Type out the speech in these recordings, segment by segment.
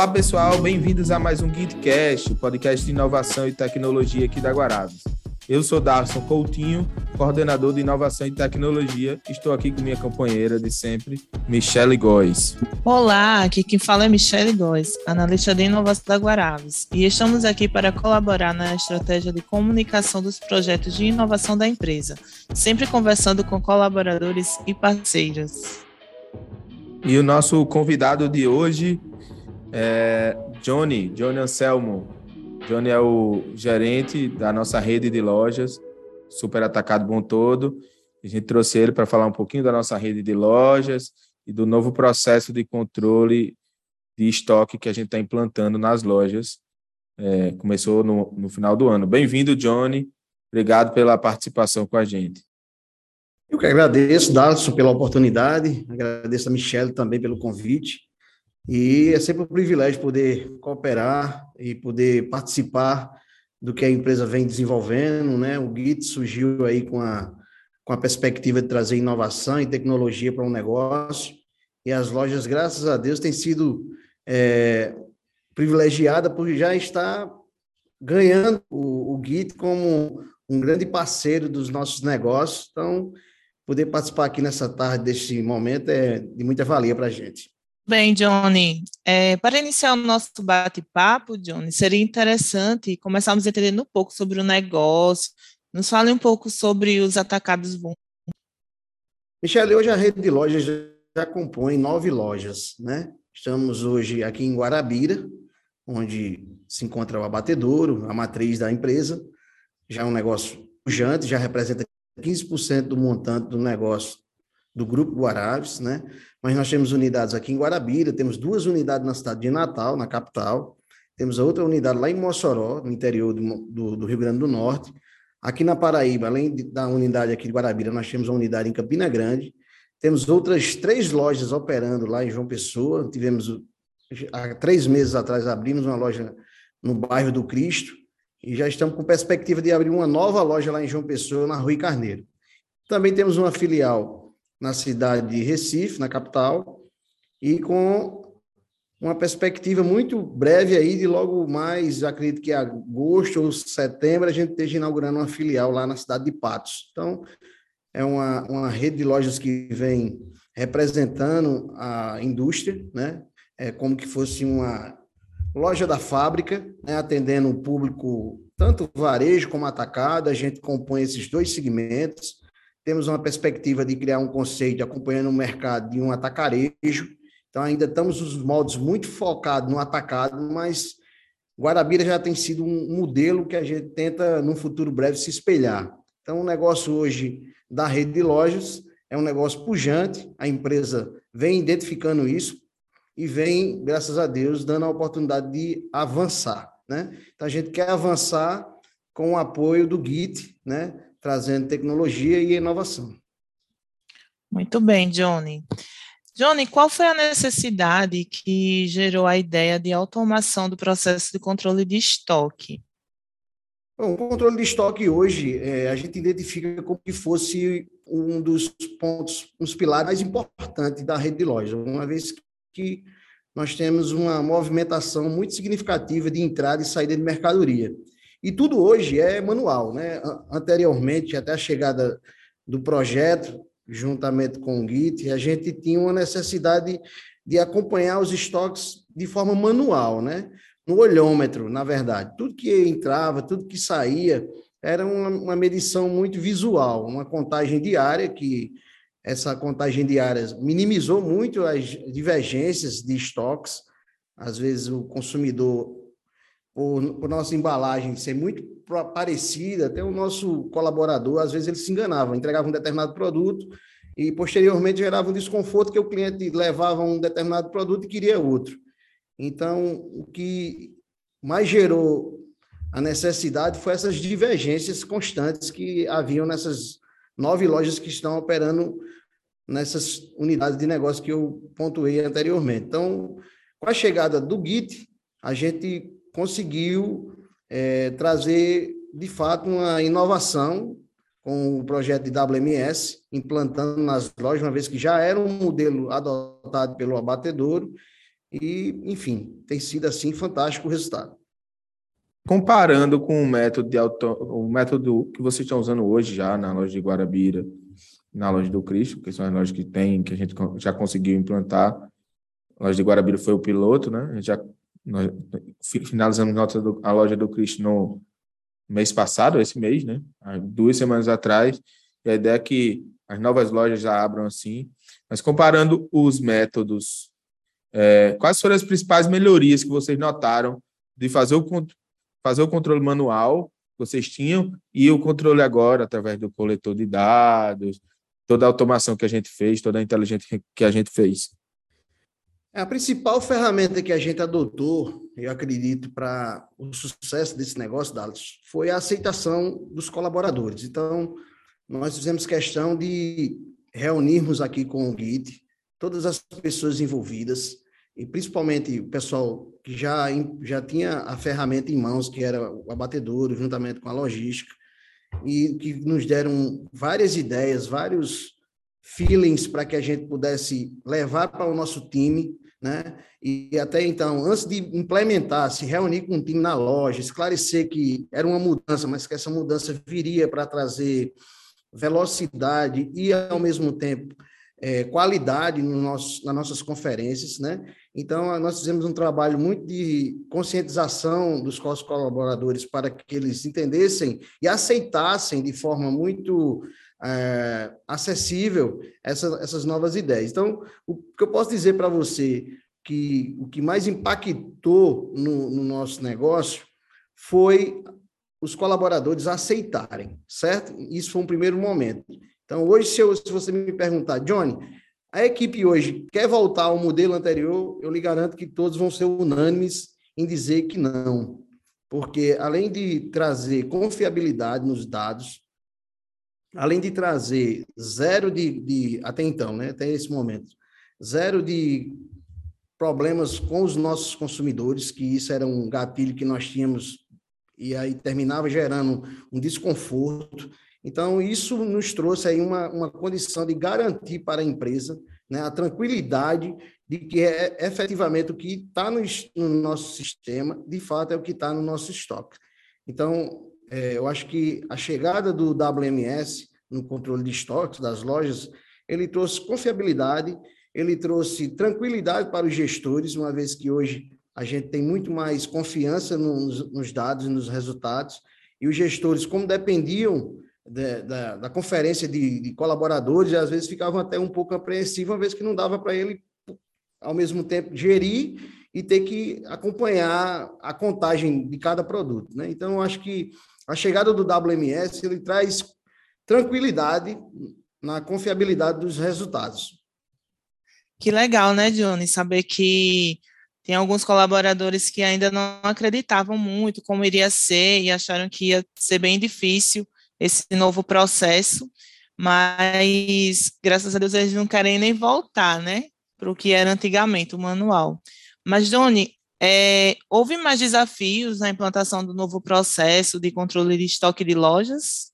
Olá pessoal, bem-vindos a mais um GitCast, o podcast de inovação e tecnologia aqui da Guarabes. Eu sou Darson Coutinho, coordenador de inovação e tecnologia. Estou aqui com minha companheira de sempre, Michele Góes. Olá, aqui quem fala é Michele Góes, analista de inovação da Guarabes, e estamos aqui para colaborar na estratégia de comunicação dos projetos de inovação da empresa, sempre conversando com colaboradores e parceiros. E o nosso convidado de hoje é Johnny, Johnny Anselmo. Johnny é o gerente da nossa rede de lojas, Super Atacado Bom Todo. A gente trouxe ele para falar um pouquinho da nossa rede de lojas e do novo processo de controle de estoque que a gente está implantando nas lojas. É, começou no, no final do ano. Bem-vindo, Johnny. Obrigado pela participação com a gente. Eu que agradeço, Darcio, pela oportunidade, agradeço a Michelle também pelo convite. E é sempre um privilégio poder cooperar e poder participar do que a empresa vem desenvolvendo, né? O Git surgiu aí com a, com a perspectiva de trazer inovação e tecnologia para um negócio, e as lojas, graças a Deus, têm sido é, privilegiadas por já estar ganhando o, o Git como um grande parceiro dos nossos negócios. Então, poder participar aqui nessa tarde deste momento é de muita valia para a gente. Bem, Johnny, é, para iniciar o nosso bate-papo, Johnny, seria interessante começarmos entendendo um pouco sobre o negócio. Nos fale um pouco sobre os atacados bons. Michele, hoje a rede de lojas já compõe nove lojas, né? Estamos hoje aqui em Guarabira, onde se encontra o abatedouro, a matriz da empresa. Já é um negócio pujante, já representa 15% do montante do negócio do Grupo Guarabes, né? Mas nós temos unidades aqui em Guarabira, temos duas unidades na cidade de Natal, na capital, temos outra unidade lá em Mossoró, no interior do, do, do Rio Grande do Norte. Aqui na Paraíba, além de, da unidade aqui de Guarabira, nós temos uma unidade em Campina Grande, temos outras três lojas operando lá em João Pessoa, tivemos, há três meses atrás, abrimos uma loja no bairro do Cristo, e já estamos com perspectiva de abrir uma nova loja lá em João Pessoa, na Rui Carneiro. Também temos uma filial na cidade de Recife, na capital, e com uma perspectiva muito breve aí de logo mais, acredito que agosto ou setembro, a gente esteja inaugurando uma filial lá na cidade de Patos. Então, é uma, uma rede de lojas que vem representando a indústria, né? É como que fosse uma loja da fábrica, né? atendendo o público, tanto varejo como atacado, a gente compõe esses dois segmentos, temos uma perspectiva de criar um conceito acompanhando o mercado de um atacarejo. Então, ainda estamos os moldes muito focados no atacado, mas Guarabira já tem sido um modelo que a gente tenta, num futuro breve, se espelhar. Então, o negócio hoje da rede de lojas é um negócio pujante, a empresa vem identificando isso e vem, graças a Deus, dando a oportunidade de avançar. Né? Então, a gente quer avançar com o apoio do GIT, né? Trazendo tecnologia e inovação. Muito bem, Johnny. Johnny, qual foi a necessidade que gerou a ideia de automação do processo de controle de estoque? Bom, o controle de estoque hoje é, a gente identifica como que fosse um dos pontos, um dos pilares mais importantes da rede de lojas, uma vez que nós temos uma movimentação muito significativa de entrada e saída de mercadoria. E tudo hoje é manual, né? Anteriormente, até a chegada do projeto, juntamente com o Git, a gente tinha uma necessidade de acompanhar os estoques de forma manual, né? No olhômetro, na verdade. Tudo que entrava, tudo que saía, era uma, uma medição muito visual, uma contagem diária que essa contagem diária minimizou muito as divergências de estoques. Às vezes o consumidor por, por nossa embalagem ser muito parecida, até o nosso colaborador, às vezes ele se enganava, entregava um determinado produto e posteriormente gerava um desconforto que o cliente levava um determinado produto e queria outro. Então, o que mais gerou a necessidade foi essas divergências constantes que haviam nessas nove lojas que estão operando nessas unidades de negócio que eu pontuei anteriormente. Então, com a chegada do Git, a gente conseguiu é, trazer, de fato, uma inovação com o projeto de WMS, implantando nas lojas, uma vez que já era um modelo adotado pelo abatedouro, E, enfim, tem sido assim fantástico o resultado. Comparando com o método, de auto, o método que vocês estão usando hoje já na loja de Guarabira, na loja do Cristo, que são as lojas que tem, que a gente já conseguiu implantar. A loja de Guarabira foi o piloto, né? A gente já nós finalizamos do, a loja do Cristo no mês passado, esse mês, né? Duas semanas atrás. E a ideia é que as novas lojas já abram assim. Mas comparando os métodos, é, quais foram as principais melhorias que vocês notaram de fazer o, fazer o controle manual que vocês tinham e o controle agora através do coletor de dados, toda a automação que a gente fez, toda a inteligência que a gente fez? A principal ferramenta que a gente adotou, eu acredito, para o sucesso desse negócio, Dallas, foi a aceitação dos colaboradores. Então, nós fizemos questão de reunirmos aqui com o Git todas as pessoas envolvidas, e principalmente o pessoal que já, já tinha a ferramenta em mãos, que era o abatedouro, juntamente com a logística, e que nos deram várias ideias, vários feelings para que a gente pudesse levar para o nosso time, né? E até então, antes de implementar, se reunir com o time na loja, esclarecer que era uma mudança, mas que essa mudança viria para trazer velocidade e, ao mesmo tempo, é, qualidade no nosso, nas nossas conferências, né? Então, nós fizemos um trabalho muito de conscientização dos nossos colaboradores para que eles entendessem e aceitassem de forma muito é, acessível essa, essas novas ideias. Então, o que eu posso dizer para você que o que mais impactou no, no nosso negócio foi os colaboradores aceitarem, certo? Isso foi um primeiro momento. Então, hoje, se, eu, se você me perguntar, Johnny, a equipe hoje quer voltar ao modelo anterior, eu lhe garanto que todos vão ser unânimes em dizer que não. Porque, além de trazer confiabilidade nos dados, além de trazer zero de, de até então, né, até esse momento, zero de problemas com os nossos consumidores, que isso era um gatilho que nós tínhamos e aí terminava gerando um desconforto. Então, isso nos trouxe aí uma, uma condição de garantir para a empresa né, a tranquilidade de que é efetivamente o que está no, no, nosso sistema, de fato, é o que está no nosso estoque. Então, é, eu acho que a chegada do WMS no controle de estoques das lojas, ele trouxe confiabilidade, ele trouxe tranquilidade para os gestores, uma vez que hoje a gente tem muito mais confiança nos, nos dados e nos resultados, e os gestores, como dependiam da, da, da conferência de, de, colaboradores, às vezes ficavam até um pouco apreensivos, uma vez que não dava para ele, ao mesmo tempo, gerir e ter que acompanhar a contagem de cada produto. Né? Então, eu acho que a chegada do WMS ele traz tranquilidade na confiabilidade dos resultados. Que legal, né, Johnny? Saber que tem alguns colaboradores que ainda não acreditavam muito como iria ser e acharam que ia ser bem difícil esse novo processo, mas graças a Deus eles não querem nem voltar, né, para o que era antigamente o manual. Mas, Doni, é, houve mais desafios na implantação do novo processo de controle de estoque de lojas?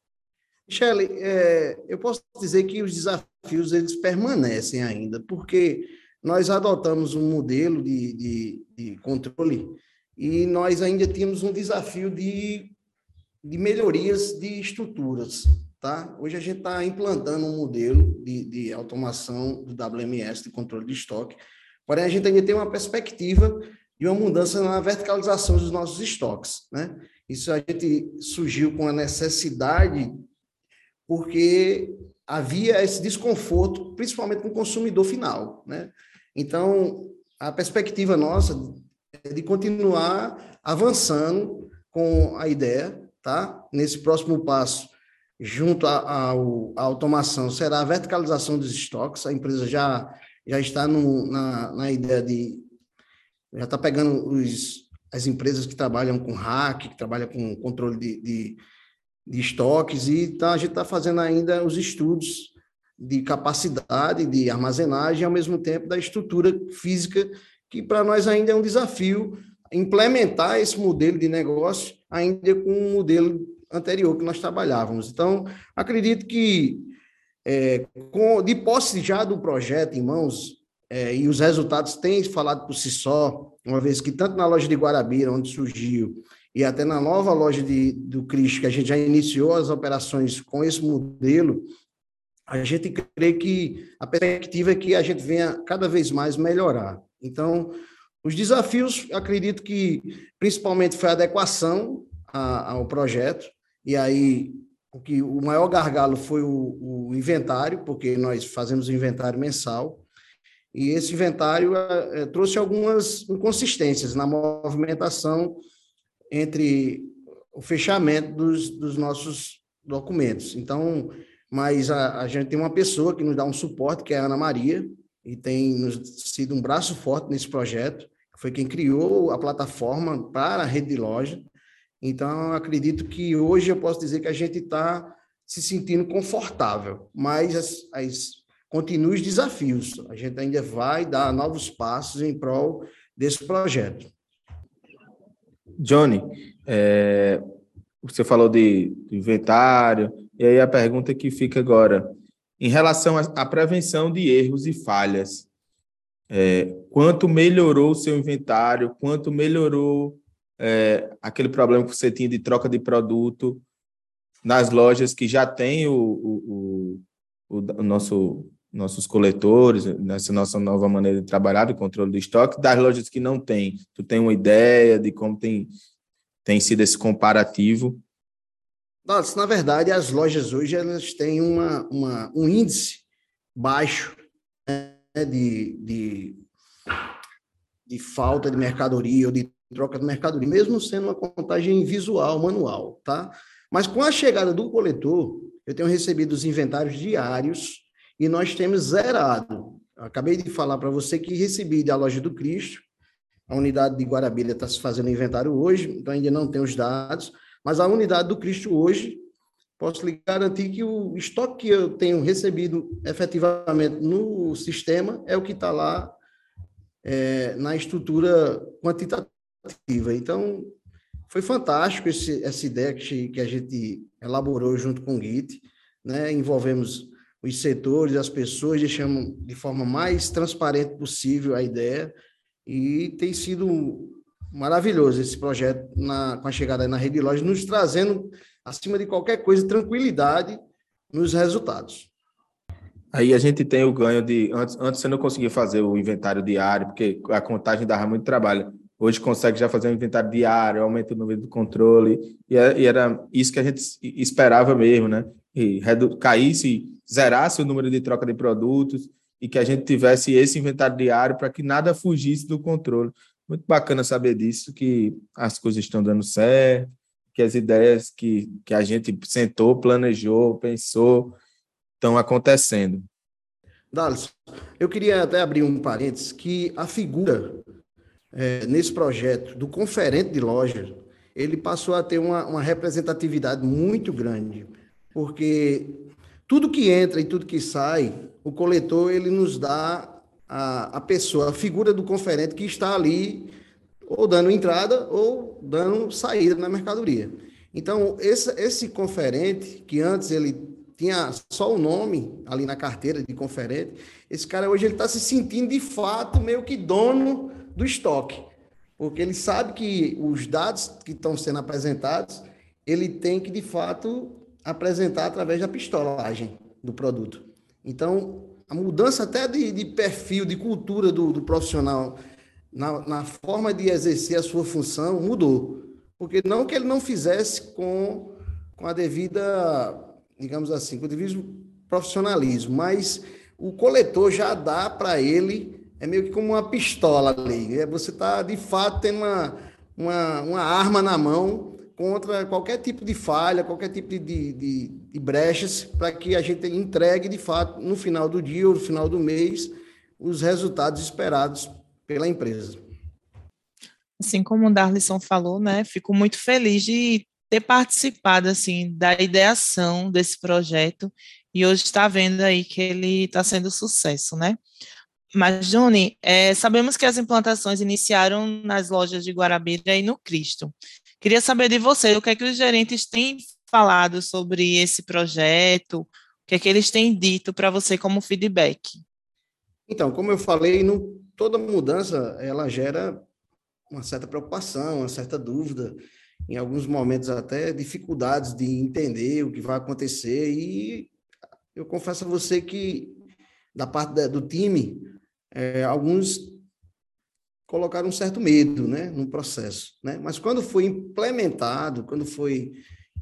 Michele, é, eu posso dizer que os desafios eles permanecem ainda, porque nós adotamos um modelo de, de, de controle e nós ainda tínhamos um desafio de de melhorias de estruturas. Tá? Hoje a gente está implantando um modelo de, de automação do WMS, de controle de estoque, porém a gente ainda tem uma perspectiva de uma mudança na verticalização dos nossos estoques. Né? Isso a gente surgiu com a necessidade, porque havia esse desconforto, principalmente com o consumidor final. Né? Então, a perspectiva nossa é de continuar avançando com a ideia tá? Nesse próximo passo, junto à automação, será a verticalização dos estoques. A empresa já, já está no, na, na ideia de. Já está pegando os, as empresas que trabalham com hack, que trabalham com controle de, de, de estoques, e tá, a gente está fazendo ainda os estudos de capacidade de armazenagem, ao mesmo tempo da estrutura física, que para nós ainda é um desafio implementar esse modelo de negócio ainda com o modelo anterior que nós trabalhávamos. Então, acredito que, é, com, de posse já do projeto em mãos, é, e os resultados têm falado por si só, uma vez que tanto na loja de Guarabira, onde surgiu, e até na nova loja de, do Cristo, que a gente já iniciou as operações com esse modelo, a gente crê que a perspectiva é que a gente venha cada vez mais melhorar. Então, os desafios, acredito que principalmente foi a adequação a, ao projeto, e aí o que o maior gargalo foi o, o inventário, porque nós fazemos o inventário mensal, e esse inventário é, trouxe algumas inconsistências na movimentação entre o fechamento dos, dos nossos documentos. Então, mas a, a, gente tem uma pessoa que nos dá um suporte, que é a Ana Maria, e tem nos sido um braço forte nesse projeto, foi quem criou a plataforma para a rede de loja. Então, acredito que hoje eu posso dizer que a gente está se sentindo confortável, mas as, as, continuam os desafios. A gente ainda vai dar novos passos em prol desse projeto. Johnny, é, você falou de, de inventário, e aí a pergunta que fica agora, em relação à prevenção de erros e falhas, é, quanto melhorou o seu inventário, quanto melhorou é, aquele problema que você tinha de troca de produto nas lojas que já tem o, o, o, o nosso nossos coletores, nessa nossa nova maneira de trabalhar, de controle do estoque, das lojas que não tem. Tu tem uma ideia de como tem, tem sido esse comparativo? Nossa, na verdade, as lojas hoje elas têm uma, uma um índice baixo né, de, de, de falta de mercadoria ou de troca de mercadoria, mesmo sendo uma contagem visual, manual, tá? Mas com a chegada do coletor, eu tenho recebido os inventários diários e nós temos zerado. acabei de falar para você que recebi da loja do Cristo, a unidade de Guarabira está se fazendo inventário hoje, então ainda não tem os dados, mas a unidade do Cristo hoje, posso lhe garantir que o estoque que eu tenho recebido efetivamente no sistema é o que está lá é, na estrutura quantitativa. Então, foi fantástico esse, essa ideia que, que a gente elaborou junto com o Git, né? envolvemos os setores, as pessoas, deixamos de forma mais transparente possível a ideia, e tem sido maravilhoso esse projeto na, com a chegada na rede de lojas, nos trazendo, acima de qualquer coisa, tranquilidade nos resultados. Aí a gente tem o ganho de. Antes, antes você não conseguia fazer o inventário diário, porque a contagem dava muito trabalho. Hoje consegue já fazer um inventário diário, aumenta o número do controle, e era, é, e era isso que a gente esperava mesmo, né? E redu, caísse, zerasse o número de troca de produtos e que a gente tivesse esse inventário diário para que nada fugisse do controle. Muito bacana saber disso, que as coisas estão dando certo, que as ideias que, que a gente sentou, planejou, pensou, estão acontecendo. Dales, eu queria até abrir um parênteses, que a figura é, nesse projeto do conferente de loja, ele passou a ter uma, uma representatividade muito grande, porque tudo que entra e tudo que sai, o coletor ele nos dá a, a pessoa, a figura do conferente que está ali ou dando entrada ou dando saída na mercadoria. Então, esse, esse conferente, que antes ele tinha só o nome ali na carteira de conferente, esse cara hoje ele está se sentindo de fato meio que dono do estoque, porque ele sabe que os dados que estão sendo apresentados, ele tem que de fato apresentar através da pistolagem do produto. Então, a mudança até de, de perfil, de cultura do, do profissional na, na, forma de exercer a sua função mudou. Porque não que ele não fizesse com, com a devida, digamos assim, com o devido profissionalismo, mas o coletor já dá para ele, é meio que como uma pistola ali. É, você está, de fato, tendo uma, uma, uma arma na mão contra qualquer tipo de falha, qualquer tipo de, de, de brechas, para que a gente entregue, de fato, no final do dia ou no final do mês, os resultados esperados pela empresa. Assim como o Darlison falou, né, fico muito feliz de ter participado assim da ideação desse projeto e hoje está vendo aí que ele está sendo sucesso, né? Mas, Johnny, é, sabemos que as implantações iniciaram nas lojas de Guarabira e no Cristo. Queria saber de você, o que é que os gerentes têm falado sobre esse projeto, o que é que eles têm dito para você como feedback? Então, como eu falei, não, toda mudança ela gera uma certa preocupação, uma certa dúvida, em alguns momentos até dificuldades de entender o que vai acontecer. E eu confesso a você que, da parte do time, é, alguns colocaram um certo medo né, no processo. Né? Mas quando foi implementado, quando foi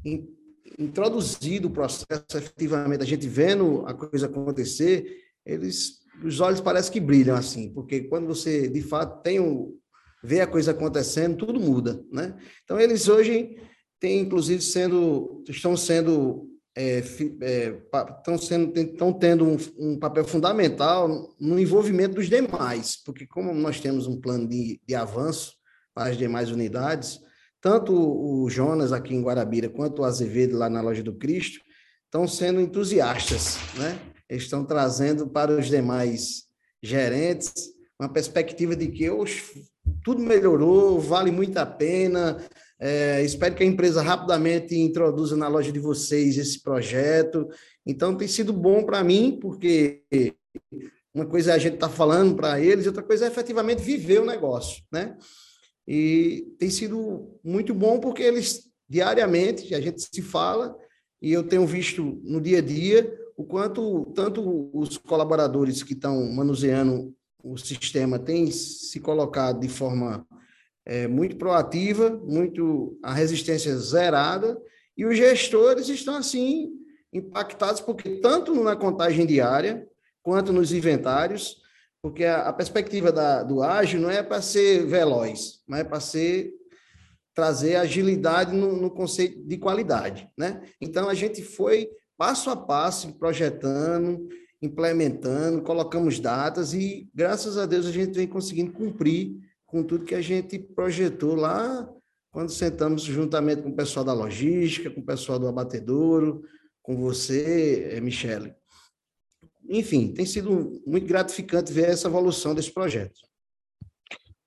in, introduzido o processo, efetivamente, a gente vendo a coisa acontecer, eles, os olhos parecem que brilham assim, porque quando você, de fato, tem o, vê a coisa acontecendo, tudo muda, né? Então, eles hoje têm, inclusive, sendo, estão sendo, é, é, estão sendo, estão tendo um, um, papel fundamental no envolvimento dos demais, porque como nós temos um plano de, de avanço para as demais unidades, tanto o Jonas aqui em Guarabira, quanto o Azevedo lá na Loja do Cristo, estão sendo entusiastas, né? Eles estão trazendo para os demais gerentes uma perspectiva de que tudo melhorou, vale muito a pena. É, espero que a empresa rapidamente introduza na loja de vocês esse projeto. Então, tem sido bom para mim, porque uma coisa é a gente estar tá falando para eles, outra coisa é efetivamente viver o negócio, né? E tem sido muito bom porque eles diariamente a gente se fala e eu tenho visto no dia a dia o quanto tanto os colaboradores que estão manuseando o sistema têm se colocado de forma é, muito proativa, muito a resistência zerada, e os gestores estão assim impactados porque tanto na contagem diária quanto nos inventários, porque a, a perspectiva da, do ágil não é para ser veloz, mas é para ser trazer agilidade no, no, conceito de qualidade, né? Então a gente foi passo a passo projetando, implementando, colocamos datas e, graças a Deus, a gente vem conseguindo cumprir com tudo que a gente projetou lá quando sentamos juntamente com o pessoal da logística, com o pessoal do abatedouro, com você, eh, Michele. Enfim, tem sido muito gratificante ver essa evolução desse projeto.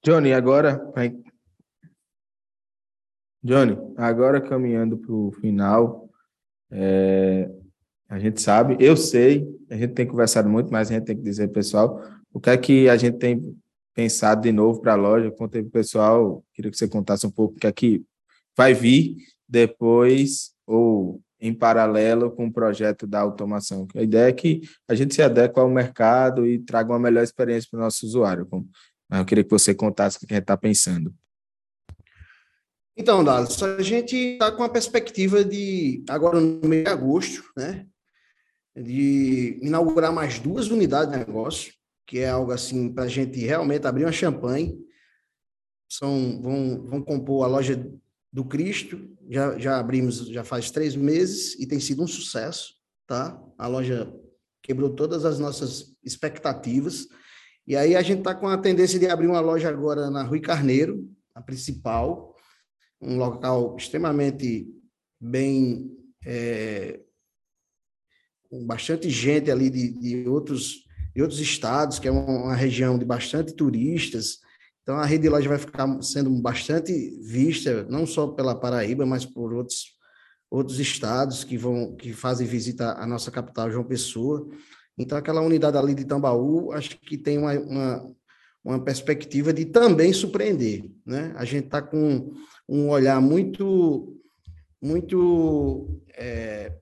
Johnny, agora. Johnny, agora caminhando para o final, é, a gente sabe, eu sei, a gente tem conversado muito, mas a gente tem que dizer, pessoal, o que é que a gente tem pensado de novo para a loja. Contei para o pessoal, queria que você contasse um pouco o que é que vai vir depois ou em paralelo com o projeto da automação. A ideia é que a gente se adeque ao mercado e traga uma melhor experiência para o nosso usuário. Mas eu queria que você contasse o que a gente está pensando. Então, Dallas, a gente está com a perspectiva de, agora no mês de agosto, né, de inaugurar mais duas unidades de negócio, que é algo assim para a gente realmente abrir uma champanhe. São, vão, vão compor a loja do Cristo, já, já abrimos já faz três meses e tem sido um sucesso, tá? A loja quebrou todas as nossas expectativas. E aí a gente está com a tendência de abrir uma loja agora na Rui Carneiro, a principal, um local extremamente bem é, com bastante gente ali de, de, outros, de outros estados, que é uma, região de bastante turistas. Então, a rede de loja vai ficar sendo bastante vista, não só pela Paraíba, mas por outros, outros estados que, vão, que fazem visita à nossa capital, João Pessoa. Então, aquela unidade ali de Tambaú, acho que tem uma, uma, uma perspectiva de também surpreender. Né? A gente está com um olhar muito, muito é,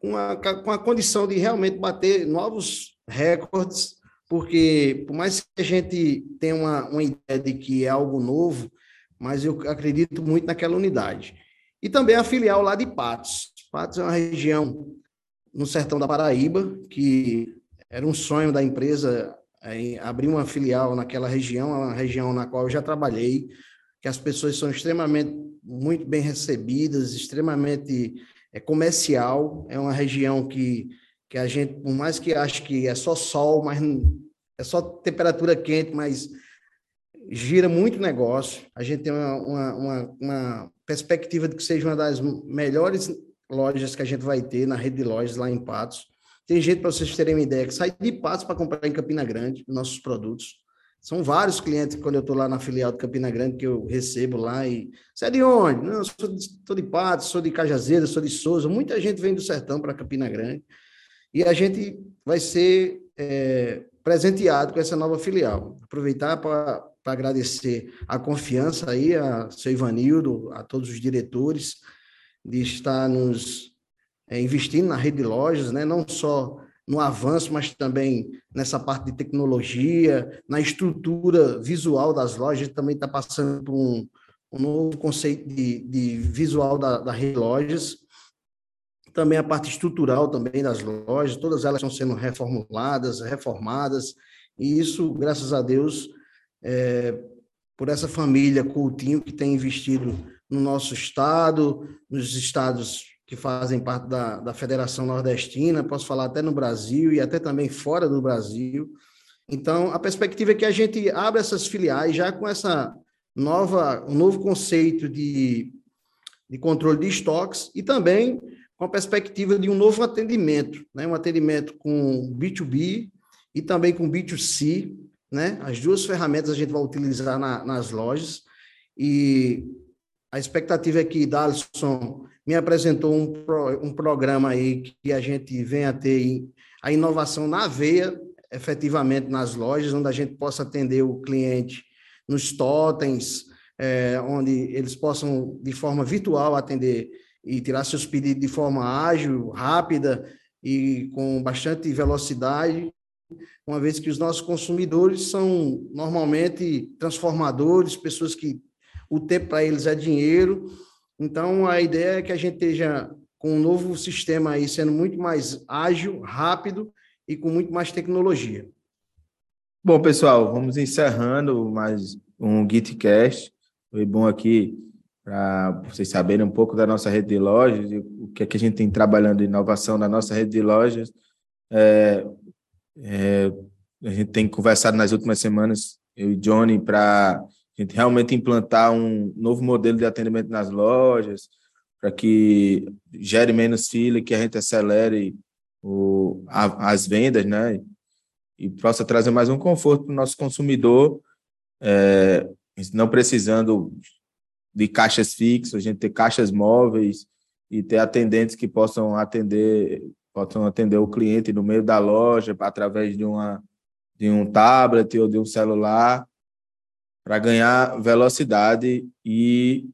com a, com a condição de realmente bater novos recordes, porque por mais que a gente tenha uma, uma ideia de que é algo novo, mas eu acredito muito naquela unidade. E também a filial lá de Patos. Patos é uma região no sertão da Paraíba, que era um sonho da empresa é, abrir uma filial naquela região, uma região na qual eu já trabalhei, que as pessoas são extremamente muito bem recebidas, extremamente é comercial, é uma região que, que a gente, por mais que ache que é só sol, mas é só temperatura quente, mas gira muito negócio. A gente tem uma, uma, uma, uma perspectiva de que seja uma das melhores lojas que a gente vai ter na rede de lojas lá em Patos. Tem gente, para vocês terem uma ideia, que sai de Patos para comprar em Campina Grande nossos produtos. São vários clientes, quando eu estou lá na filial de Campina Grande, que eu recebo lá e... Você é de onde? Não, eu sou de, sou de Patos, sou de Cajazeira, sou de Souza. Muita gente vem do sertão para Campina Grande. e a gente vai ser é, presenteado com essa nova filial. Aproveitar para agradecer a confiança aí a seu Ivanildo, a todos os diretores, de estar nos é, investindo na rede de lojas, né? não só no avanço, mas também nessa parte de tecnologia, na estrutura visual das lojas, também está passando por um, um, novo conceito de, de visual da, da rede de lojas, também a parte estrutural também das lojas, todas elas estão sendo reformuladas, reformadas, e isso, graças a Deus, é, por essa família Coutinho que tem investido no nosso estado, nos estados que fazem parte da, da Federação Nordestina, posso falar até no Brasil e até também fora do Brasil. Então, a perspectiva é que a gente abra essas filiais já com essa nova, um novo conceito de, de controle de estoques e também com a perspectiva de um novo atendimento, né? um atendimento com B2B e também com B2C, né? As duas ferramentas a gente vai utilizar na, nas lojas e a expectativa é que Dalisson me apresentou um, pro, um programa aí que a gente venha a ter a inovação na veia, efetivamente nas lojas, onde a gente possa atender o cliente nos totens, é, onde eles possam, de forma virtual, atender e tirar seus pedidos de forma ágil, rápida e com bastante velocidade, uma vez que os nossos consumidores são normalmente transformadores, pessoas que o tempo para eles é dinheiro. Então, a ideia é que a gente esteja com um novo sistema aí sendo muito mais ágil, rápido e com muito mais tecnologia. Bom, pessoal, vamos encerrando mais um GitCast. Foi bom aqui para vocês saberem um pouco da nossa rede de lojas e o que é que a gente tem trabalhando inovação na nossa rede de lojas. É, é, a gente tem conversado nas últimas semanas, eu e Johnny, para a gente realmente implantar um novo modelo de atendimento nas lojas, para que gere menos fila, que a gente acelere o, a, as vendas, né? E possa trazer mais um conforto para o nosso consumidor, é, não precisando de caixas fixas, a gente ter caixas móveis e ter atendentes que possam atender possam atender o cliente no meio da loja através de uma de um tablet ou de um celular para ganhar velocidade e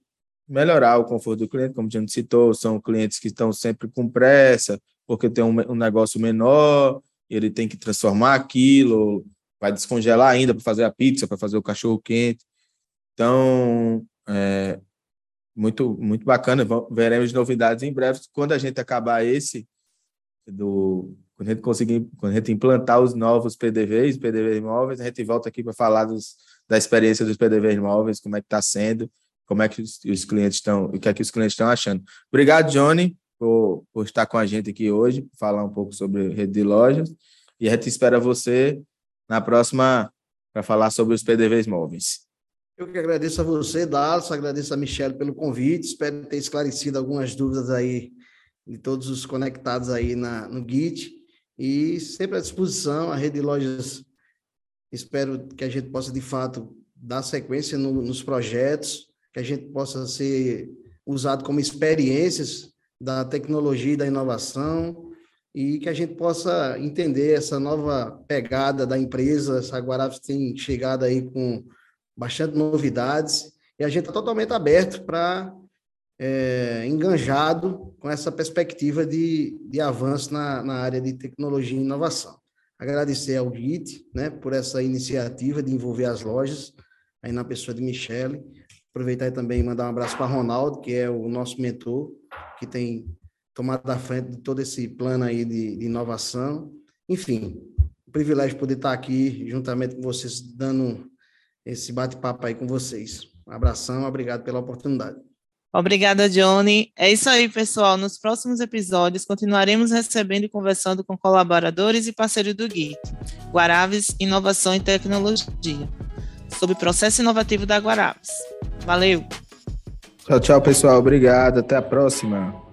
melhorar o conforto do cliente, como a gente citou, são clientes que estão sempre com pressa, porque tem um, um negócio menor, ele tem que transformar aquilo, vai descongelar ainda para fazer a pizza, para fazer o cachorro quente. Então, é, muito muito bacana. Veremos novidades em breve. Quando a gente acabar esse do quando a gente conseguir, quando a gente implantar os novos PDVs, PDVs móveis, a gente volta aqui para falar dos, da experiência dos PDVs móveis, como é que está sendo, como é que os, clientes estão, o que é que os clientes estão achando. Obrigado, Johnny, por, por estar com a gente aqui hoje, falar um pouco sobre rede de lojas, e a gente espera você na próxima para falar sobre os PDVs móveis. Eu que agradeço a você, Dallas, agradeço a Michelle pelo convite, espero ter esclarecido algumas dúvidas aí de todos os conectados aí na, no Git, e sempre à disposição, a rede de lojas Espero que a gente possa, de fato, dar sequência no, nos projetos, que a gente possa ser usado como experiências da tecnologia e da inovação e que a gente possa entender essa nova pegada da empresa. A Guarapes tem chegado aí com bastante novidades e a gente está totalmente aberto para é, enganjado com essa perspectiva de, de avanço na, na área de tecnologia e inovação agradecer ao GIT, né, por essa iniciativa de envolver as lojas, aí na pessoa de Michele. Aproveitar e também mandar um abraço para Ronaldo, que é o nosso mentor, que tem tomado a frente de todo esse plano aí de, de inovação. Enfim, um privilégio poder estar aqui juntamente com vocês, dando esse bate-papo aí com vocês. Um abração, obrigado pela oportunidade. Obrigada, Johnny. É isso aí, pessoal. Nos próximos episódios, continuaremos recebendo e conversando com colaboradores e parceiros do GUIT, Guaraves Inovação e Tecnologia, sobre o processo inovativo da Guaraves. Valeu! Tchau, tchau, pessoal. Obrigado. Até a próxima.